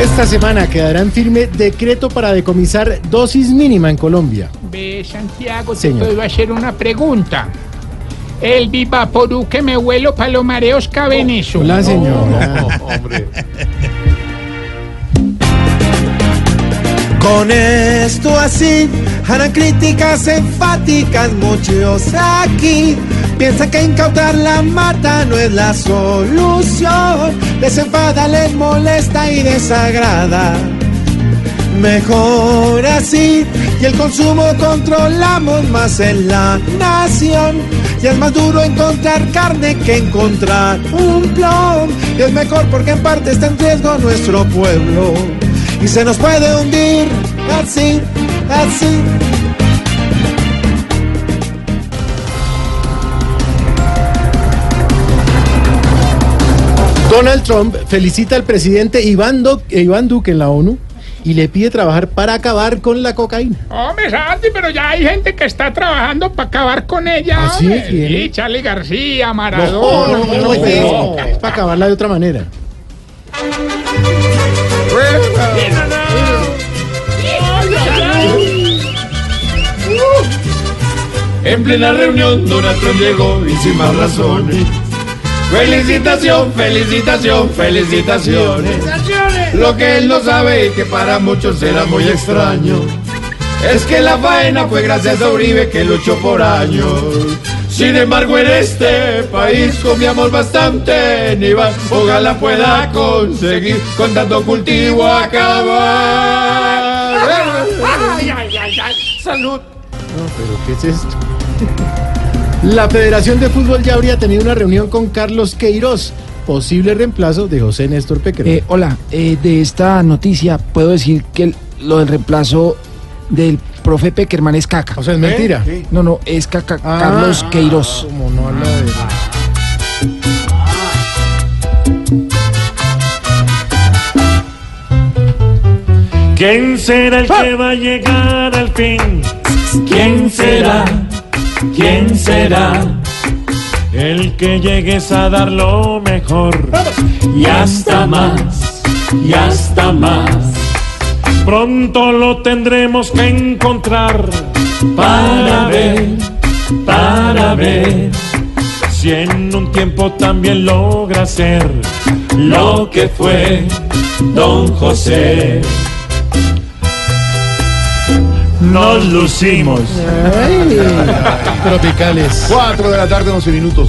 Esta semana quedará en firme decreto para decomisar dosis mínima en Colombia. Ve, Santiago, te Señor. puedo hacer una pregunta. El Vivaporú que me vuelo para los mareos cabe en eso. Hola, señora. Con esto así harán críticas enfáticas muchos aquí. Piensan que incautar la mata no es la solución. Les enfada, les molesta y desagrada. Mejor así, y el consumo controlamos más en la nación. Y es más duro encontrar carne que encontrar un plom. Y es mejor porque en parte está en riesgo nuestro pueblo. Y se nos puede hundir así, así. Donald Trump felicita al presidente Iván, Do- eh, Iván Duque en la ONU y le pide trabajar para acabar con la cocaína. Hombre, Santi, pero ya hay gente que está trabajando para acabar con ella. ¿Ah, sí? Charlie García, No, Maradona. no, no, no, es, es para acabarla de otra manera. En plena reunión, Donald Trump llegó y sin más razones. Felicitación, felicitación, felicitaciones. Lo que él no sabe y que para muchos será muy extraño es que la faena fue gracias a Uribe que luchó por años. Sin embargo, en este país comíamos bastante en Iván. Ojalá pueda conseguir con tanto cultivo acabar. Ay, ay, ay, ay. Salud. No, pero ¿qué es esto? La Federación de Fútbol ya habría tenido una reunión con Carlos Queiroz, posible reemplazo de José Néstor Pequerman. Eh, hola, eh, de esta noticia puedo decir que el- lo del reemplazo del profe Peckerman es caca. o sea, es mentira. No, no, es caca Ah, Carlos Queiroz. Como no habla de... ¿Quién será el que va a llegar al fin? ¿Quién será? ¿Quién será? El que llegues a dar lo mejor y hasta más, y hasta más. Pronto lo tendremos que encontrar para ver, para ver si en un tiempo también logra ser lo que fue Don José. Nos lucimos. Tropicales. 4 de la tarde, 11 minutos.